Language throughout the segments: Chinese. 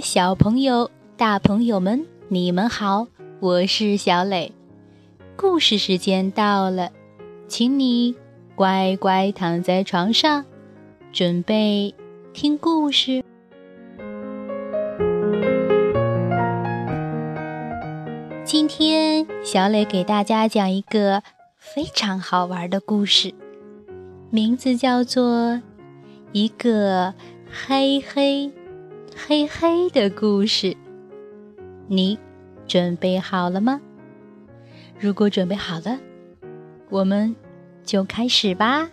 小朋友、大朋友们，你们好，我是小磊。故事时间到了，请你乖乖躺在床上，准备听故事。今天，小磊给大家讲一个非常好玩的故事，名字叫做《一个黑黑》。黑黑的故事，你准备好了吗？如果准备好了，我们就开始吧。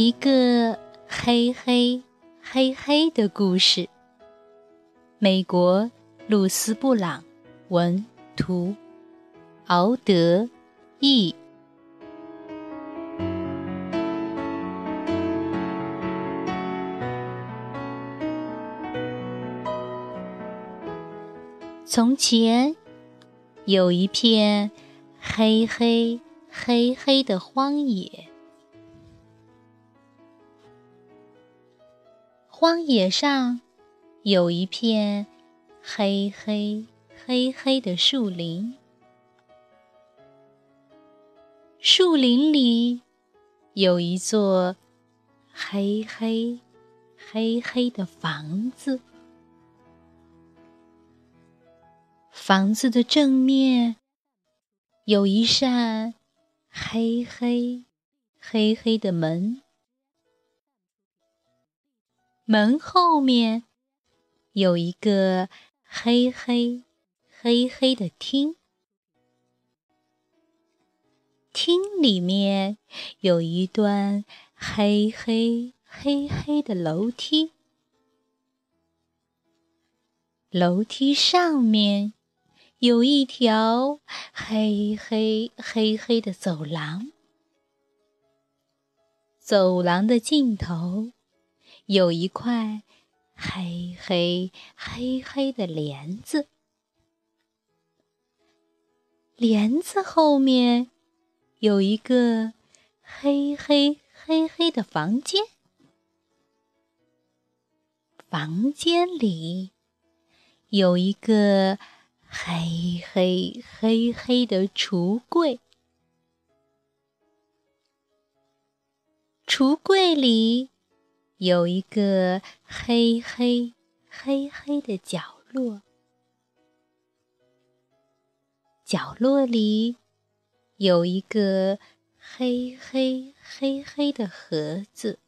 一个黑黑黑黑的故事。美国露丝·布朗文图，敖德译。从前有一片黑黑黑黑的荒野。荒野上有一片黑黑黑黑的树林，树林里有一座黑黑黑黑的房子，房子的正面有一扇黑黑黑黑的门。门后面有一个黑黑黑黑的厅，厅里面有一段黑黑黑黑的楼梯，楼梯上面有一条黑黑黑黑的走廊，走廊的尽头。有一块黑黑黑黑的帘子，帘子后面有一个黑黑黑黑的房间，房间里有一个黑黑黑黑的橱柜，橱柜里。有一个黑黑黑黑的角落，角落里有一个黑黑黑黑的盒子，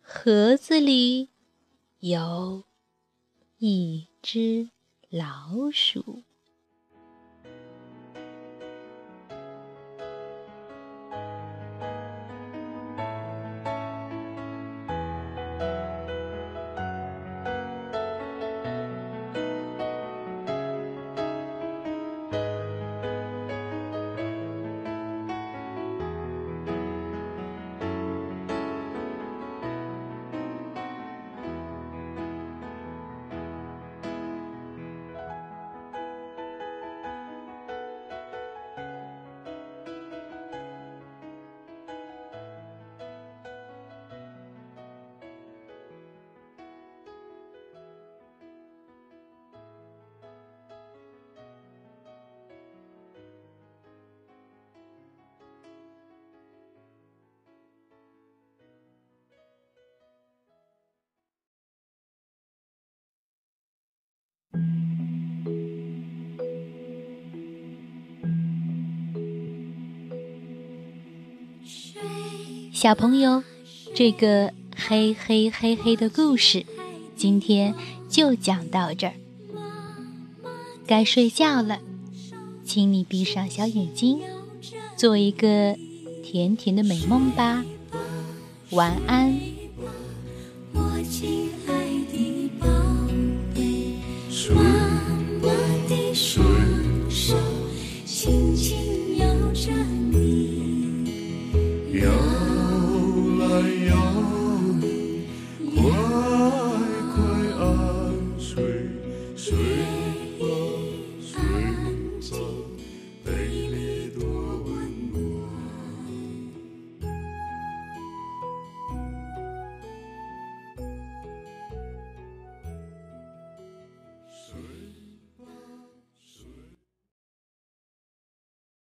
盒子里有一只老鼠。小朋友，这个黑黑黑黑的故事，今天就讲到这儿。该睡觉了，请你闭上小眼睛，做一个甜甜的美梦吧。晚安。